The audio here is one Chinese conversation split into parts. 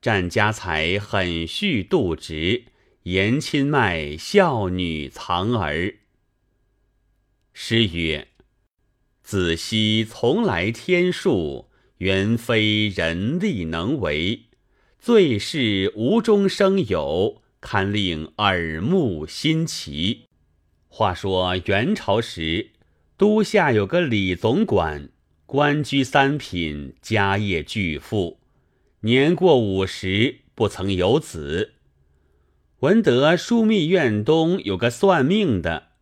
占家财很蓄度直，言亲卖孝女藏儿。诗曰：“子兮从来天数，原非人力能为。最是无中生有，堪令耳目新奇。”话说元朝时，都下有个李总管，官居三品，家业巨富，年过五十，不曾有子。闻得枢密院东有个算命的。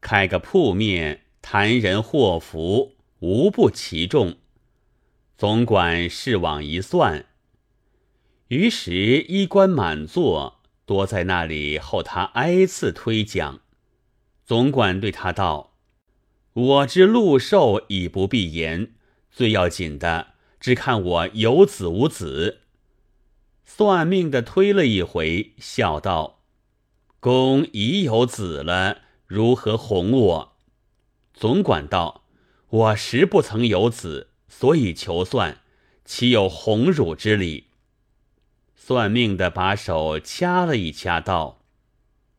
开个铺面谈人祸福，无不其中。总管视往一算，于是衣冠满座，多在那里候他挨次推讲。总管对他道：“我之禄寿已不必言，最要紧的，只看我有子无子。”算命的推了一回，笑道：“公已有子了。”如何哄我？总管道：“我实不曾有子，所以求算，岂有哄辱之理？”算命的把手掐了一掐，道：“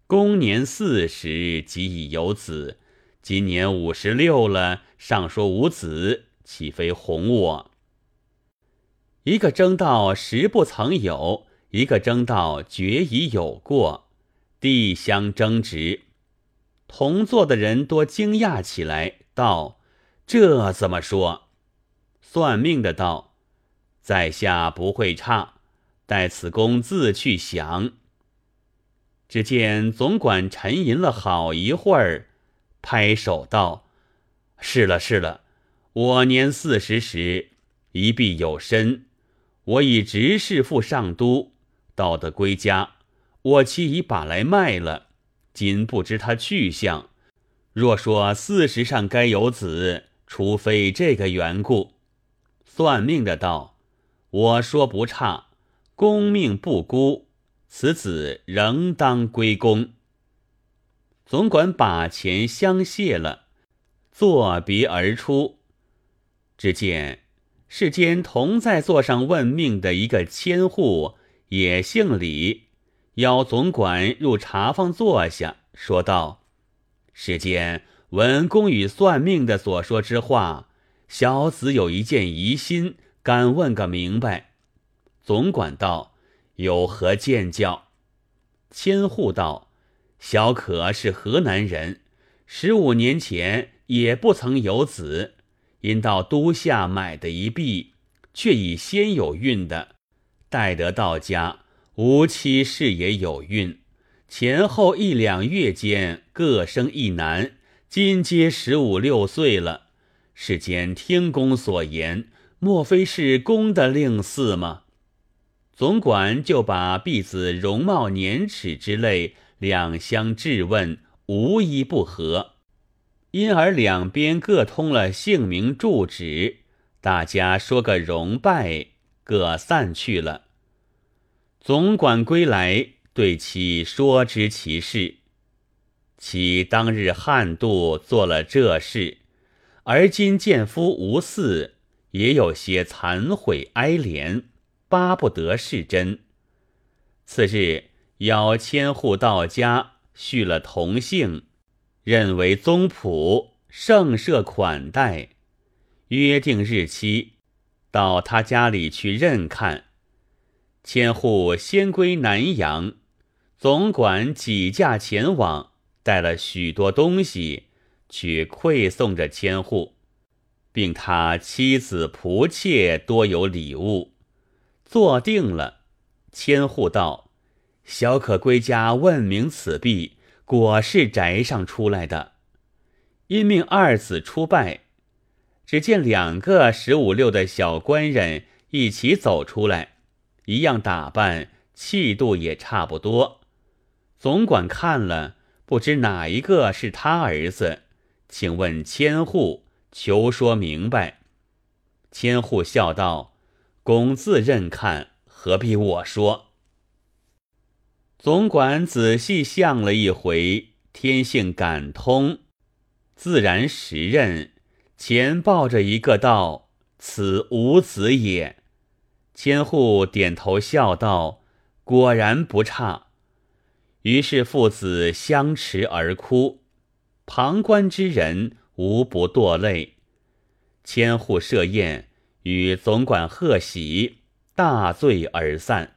公年四十即已有子，今年五十六了，尚说无子，岂非哄我？”一个争道实不曾有，一个争道决已有过，地相争执。同坐的人多惊讶起来，道：“这怎么说？”算命的道：“在下不会差，待此公自去想。”只见总管沉吟了好一会儿，拍手道：“是了，是了。我年四十时，一臂有身，我已执事赴上都，到得归家，我妻已把来卖了。”今不知他去向。若说四十上该有子，除非这个缘故。算命的道：“我说不差，公命不孤，此子仍当归公。”总管把钱相谢了，作别而出。只见世间同在座上问命的一个千户，也姓李。邀总管入茶坊坐下，说道：“世间闻公与算命的所说之话，小子有一件疑心，敢问个明白。”总管道：“有何见教？”千户道：“小可是河南人，十五年前也不曾有子，因到都下买的一币，却已先有孕的，待得到家。”吾妻事也有孕，前后一两月间各生一男，今皆十五六岁了。世间听公所言，莫非是公的令嗣吗？总管就把婢子容貌、年齿之类两相质问，无一不合，因而两边各通了姓名、住址，大家说个容拜，各散去了。总管归来，对其说知其事。其当日汉度做了这事，而今见夫无嗣，也有些惭悔哀怜，巴不得是真。次日邀千户到家，续了同姓，认为宗谱，盛设款待，约定日期，到他家里去认看。千户先归南阳，总管几驾前往，带了许多东西去馈送着千户，并他妻子仆妾多有礼物。坐定了，千户道：“小可归家问明此币，果是宅上出来的。”因命二子出拜，只见两个十五六的小官人一起走出来。一样打扮，气度也差不多。总管看了，不知哪一个是他儿子，请问千户，求说明白。千户笑道：“公自认看，何必我说？”总管仔细相了一回，天性感通，自然识认。前抱着一个道：“此无子也。”千户点头笑道：“果然不差。”于是父子相持而哭，旁观之人无不堕泪。千户设宴，与总管贺喜，大醉而散。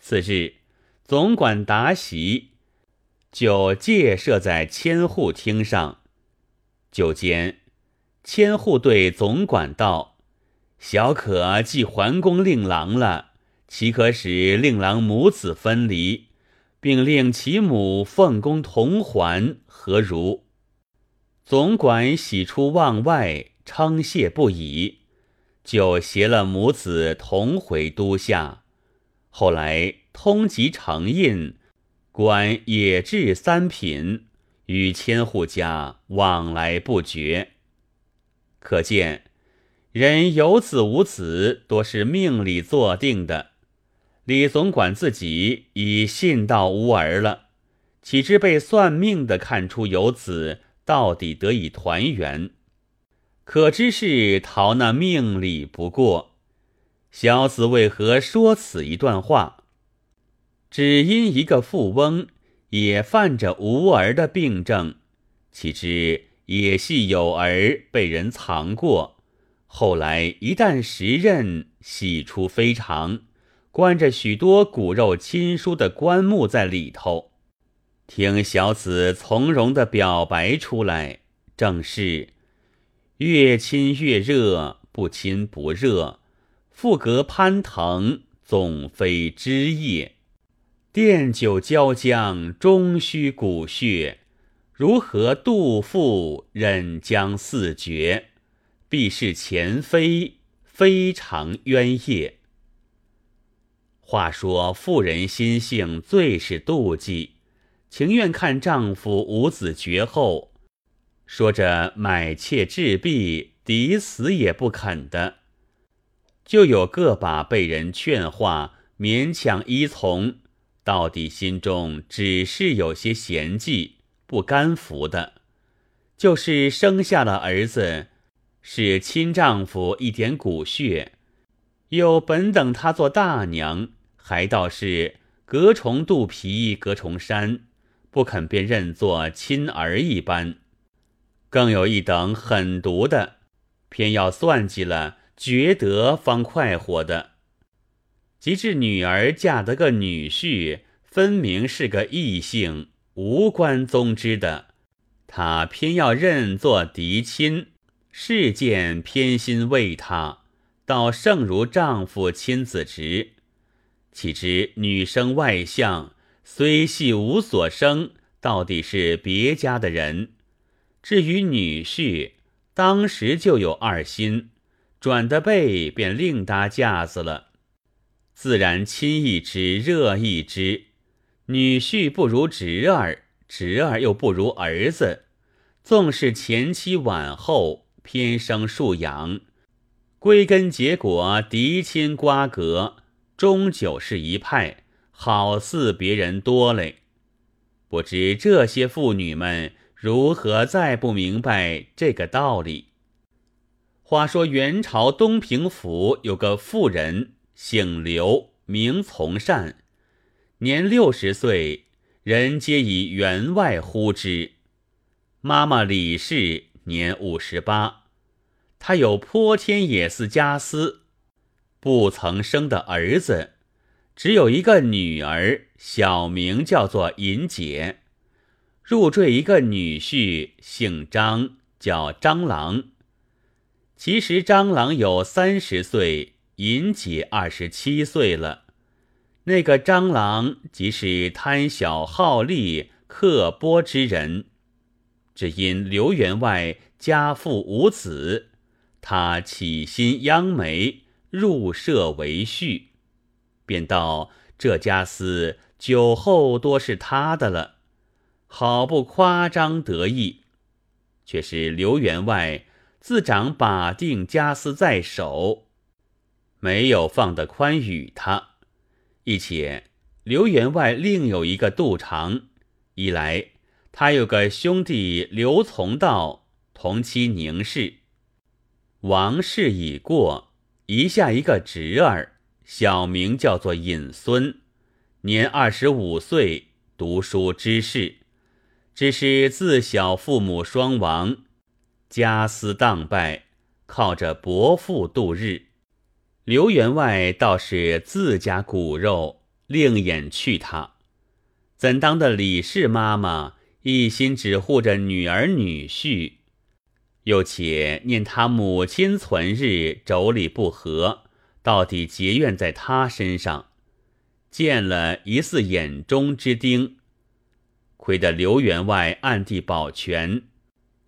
次日，总管答喜，酒借设在千户厅上。酒间，千户对总管道：“小可既还宫令郎了，岂可使令郎母子分离？”并令其母奉公同还，何如？总管喜出望外，称谢不已，就携了母子同回都下。后来通缉成印，官也至三品，与千户家往来不绝。可见人有子无子，多是命里做定的。李总管自己已信道无儿了，岂知被算命的看出有子，到底得以团圆？可知是逃那命里不过。小子为何说此一段话？只因一个富翁也犯着无儿的病症，岂知也系有儿被人藏过，后来一旦时任，喜出非常。关着许多骨肉亲疏的棺木在里头，听小子从容的表白出来，正是越亲越热，不亲不热，复隔攀藤，总非枝叶。奠酒浇浆，终须骨血。如何杜甫忍将四绝？必是前非，非常冤业。话说妇人心性最是妒忌，情愿看丈夫无子绝后，说着买妾置婢，抵死也不肯的。就有个把被人劝化，勉强依从，到底心中只是有些嫌忌，不甘服的。就是生下了儿子，是亲丈夫一点骨血，又本等他做大娘。还倒是隔重肚皮隔重山，不肯便认作亲儿一般。更有一等狠毒的，偏要算计了，觉得方快活的。及至女儿嫁得个女婿，分明是个异性，无关宗之的，他偏要认作嫡亲，事件偏心为他，倒胜如丈夫亲子侄。岂知女生外相虽系无所生，到底是别家的人。至于女婿，当时就有二心，转的背便另搭架子了。自然亲一之，热一之。女婿不如侄儿，侄儿又不如儿子。纵是前妻晚后，偏生庶养，归根结果，嫡亲瓜葛。终究是一派，好似别人多嘞。不知这些妇女们如何再不明白这个道理？话说元朝东平府有个妇人，姓刘，名从善，年六十岁，人皆以员外呼之。妈妈李氏年五十八，她有颇天野寺家私。不曾生的儿子，只有一个女儿，小名叫做银姐。入赘一个女婿，姓张，叫张郎。其实张郎有三十岁，银姐二十七岁了。那个张郎即是贪小好利、刻薄之人，只因刘员外家父无子，他起心央媒。入社为婿，便道这家私酒后多是他的了，好不夸张得意。却是刘员外自掌把定家私在手，没有放得宽与他。一且刘员外另有一个肚肠，一来他有个兄弟刘从道，同妻宁氏，王氏已过。遗下一个侄儿，小名叫做尹孙，年二十五岁，读书知士。只是自小父母双亡，家私荡败，靠着伯父度日。刘员外倒是自家骨肉，另眼去他。怎当的李氏妈妈一心只护着女儿女婿，又且念他母亲存日妯娌不和，到底结怨在他身上，见了疑似眼中之钉。亏得刘员外暗地保全，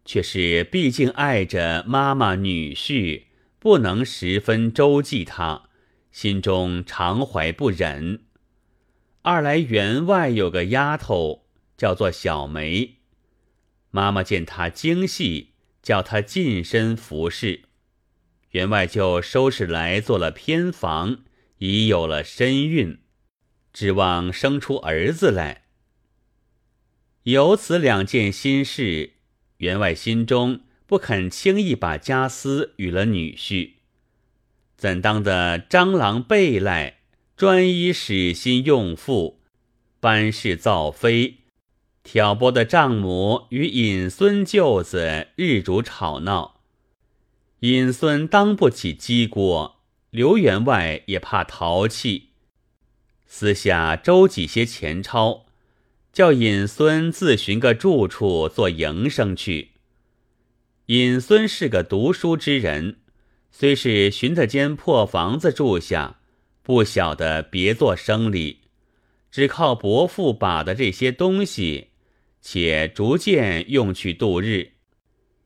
却是毕竟爱着妈妈女婿，不能十分周济他，心中常怀不忍。二来员外有个丫头叫做小梅，妈妈见她精细，叫她近身服侍，员外就收拾来做了偏房，已有了身孕，指望生出儿子来。有此两件心事，员外心中不肯轻易把家私与了女婿，怎当的蟑螂背赖，专一使心用父，班事造非，挑拨的丈母与尹孙舅子日逐吵闹，尹孙当不起鸡锅，刘员外也怕淘气，私下周济些钱钞。叫尹孙自寻个住处做营生去。尹孙是个读书之人，虽是寻得间破房子住下，不晓得别做生理，只靠伯父把的这些东西，且逐渐用去度日。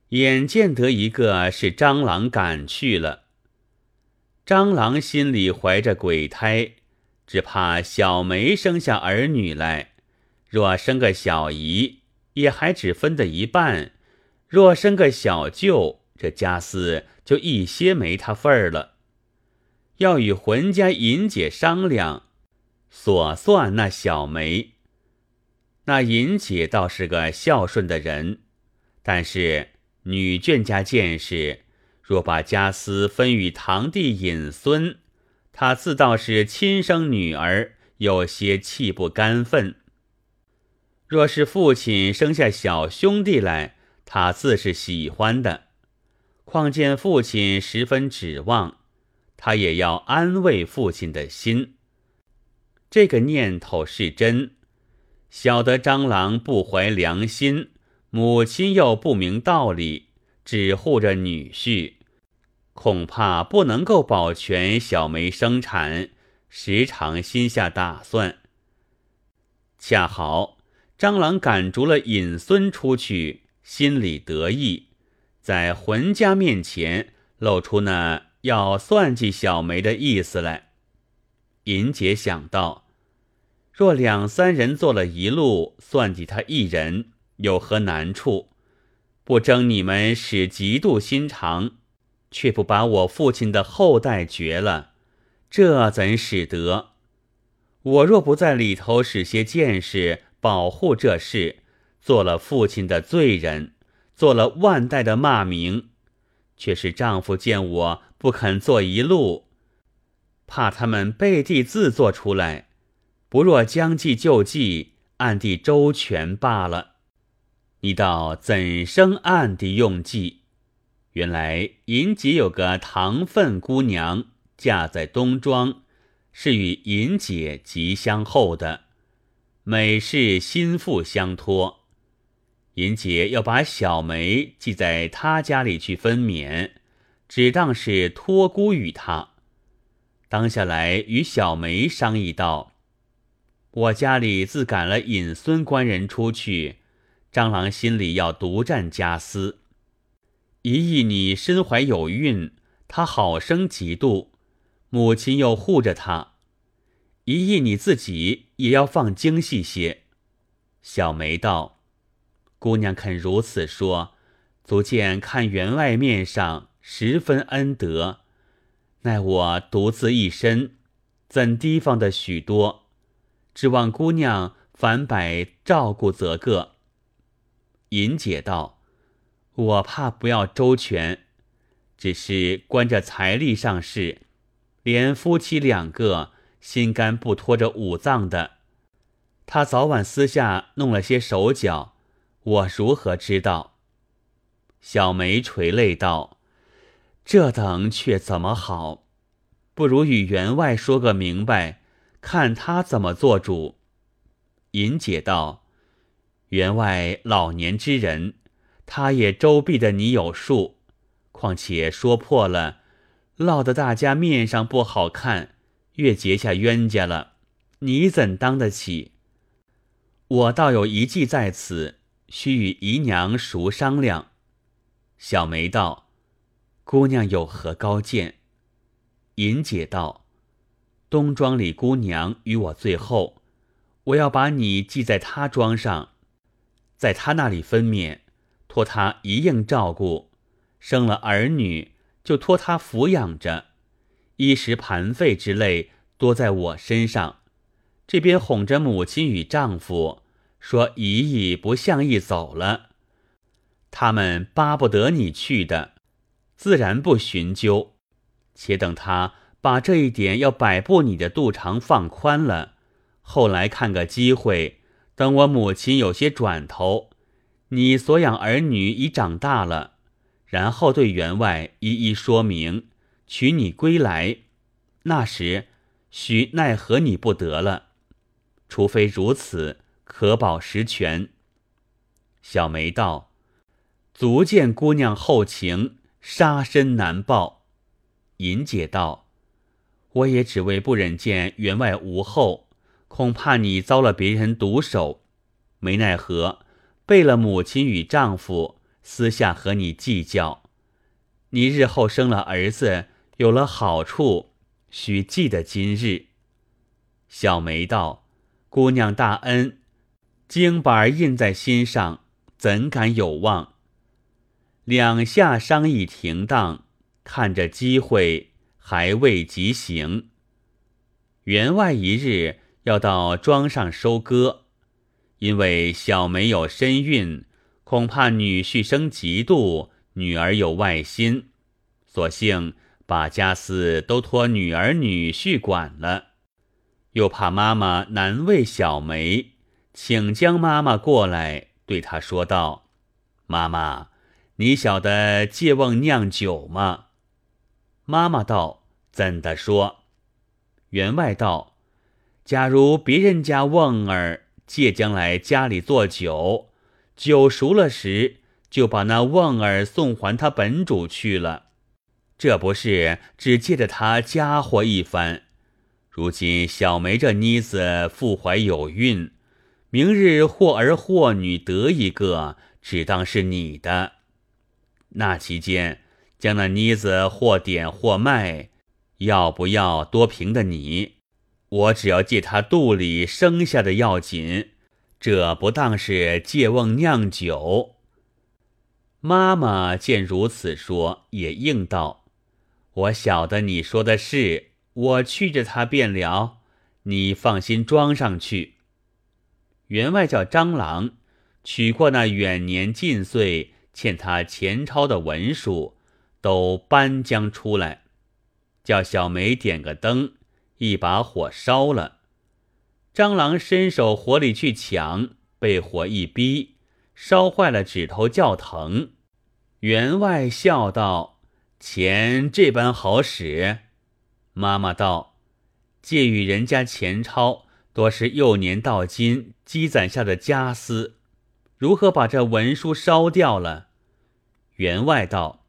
眼见得一个是蟑螂赶去了，蟑螂心里怀着鬼胎，只怕小梅生下儿女来。若生个小姨，也还只分得一半；若生个小舅，这家私就一些没他份儿了。要与浑家尹姐商量，所算那小梅。那尹姐倒是个孝顺的人，但是女眷家见识，若把家私分与堂弟尹孙，她自倒是亲生女儿，有些气不甘分。若是父亲生下小兄弟来，他自是喜欢的。况见父亲十分指望，他也要安慰父亲的心。这个念头是真。晓得张郎不怀良心，母亲又不明道理，只护着女婿，恐怕不能够保全小梅生产，时常心下打算。恰好。张郎赶逐了尹孙出去，心里得意，在浑家面前露出那要算计小梅的意思来。尹姐想到，若两三人坐了一路算计他一人，有何难处？不争你们使嫉妒心肠，却不把我父亲的后代绝了，这怎使得？我若不在里头使些见识。保护这事，做了父亲的罪人，做了万代的骂名，却是丈夫见我不肯做一路，怕他们背地自作出来，不若将计就计，暗地周全罢了。你道怎生暗地用计？原来尹姐有个堂分姑娘，嫁在东庄，是与尹姐极相厚的。每事心腹相托，银姐要把小梅寄在他家里去分娩，只当是托孤于他。当下来与小梅商议道：“我家里自赶了尹孙官人出去，张郎心里要独占家私，一意你身怀有孕，他好生嫉妒，母亲又护着他。”一意你自己也要放精细些。小梅道：“姑娘肯如此说，足见看员外面上十分恩德。奈我独自一身，怎提防的许多？指望姑娘反百照顾则个。”尹姐道：“我怕不要周全，只是关着财力上事，连夫妻两个心肝不拖着五脏的，他早晚私下弄了些手脚，我如何知道？小梅垂泪道：“这等却怎么好？不如与员外说个明白，看他怎么做主。”银姐道：“员外老年之人，他也周避的你有数，况且说破了。”落得大家面上不好看，越结下冤家了，你怎当得起？我倒有一计在此，须与姨娘熟商量。小梅道：“姑娘有何高见？”银姐道：“东庄里姑娘与我最后，我要把你记在她庄上，在她那里分娩，托她一应照顾，生了儿女。”就托她抚养着，衣食盘费之类多在我身上。这边哄着母亲与丈夫，说姨姨不像意走了，他们巴不得你去的，自然不寻究。且等他把这一点要摆布你的肚肠放宽了，后来看个机会，等我母亲有些转头，你所养儿女已长大了。然后对员外一一说明，娶你归来，那时许奈何你不得了。除非如此，可保实权。小梅道：“足见姑娘厚情，杀身难报。”银姐道：“我也只为不忍见员外无后，恐怕你遭了别人毒手，没奈何，背了母亲与丈夫。”私下和你计较，你日后生了儿子，有了好处，须记得今日。小梅道：“姑娘大恩，经板印在心上，怎敢有忘？”两下商议停当，看着机会还未及行。员外一日要到庄上收割，因为小梅有身孕。恐怕女婿生嫉妒，女儿有外心，索性把家私都托女儿女婿管了。又怕妈妈难为小梅，请将妈妈过来，对她说道：“妈妈，你晓得借瓮酿酒吗？”妈妈道：“怎的说？”员外道：“假如别人家瓮儿借将来家里做酒。”酒熟了时，就把那瓮儿送还他本主去了。这不是只借着他家伙一番。如今小梅这妮子腹怀有孕，明日或儿或女得一个，只当是你的。那期间将那妮子或点或卖，要不要多凭的你。我只要借她肚里生下的要紧。这不当是借瓮酿酒？妈妈见如此说，也应道：“我晓得你说的是，我去着他便了。你放心装上去。”员外叫张郎取过那远年近岁欠他钱钞的文书，都搬将出来，叫小梅点个灯，一把火烧了。蟑螂伸手火里去抢，被火一逼，烧坏了指头，叫疼。员外笑道：“钱这般好使。”妈妈道：“借与人家钱钞，多是幼年到今积攒下的家私，如何把这文书烧掉了？”员外道：“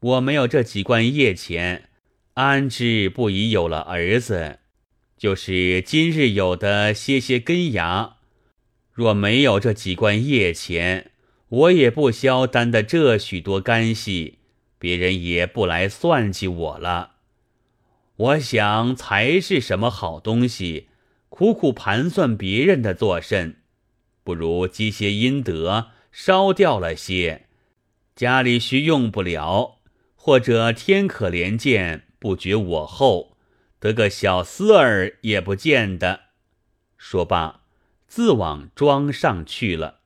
我没有这几贯业钱，安知不已有了儿子？”就是今日有的些些根芽，若没有这几贯业钱，我也不消担的这许多干系，别人也不来算计我了。我想财是什么好东西，苦苦盘算别人的作甚，不如积些阴德，烧掉了些，家里需用不了，或者天可怜见，不觉我后。得个小厮儿也不见得。说罢，自往庄上去了。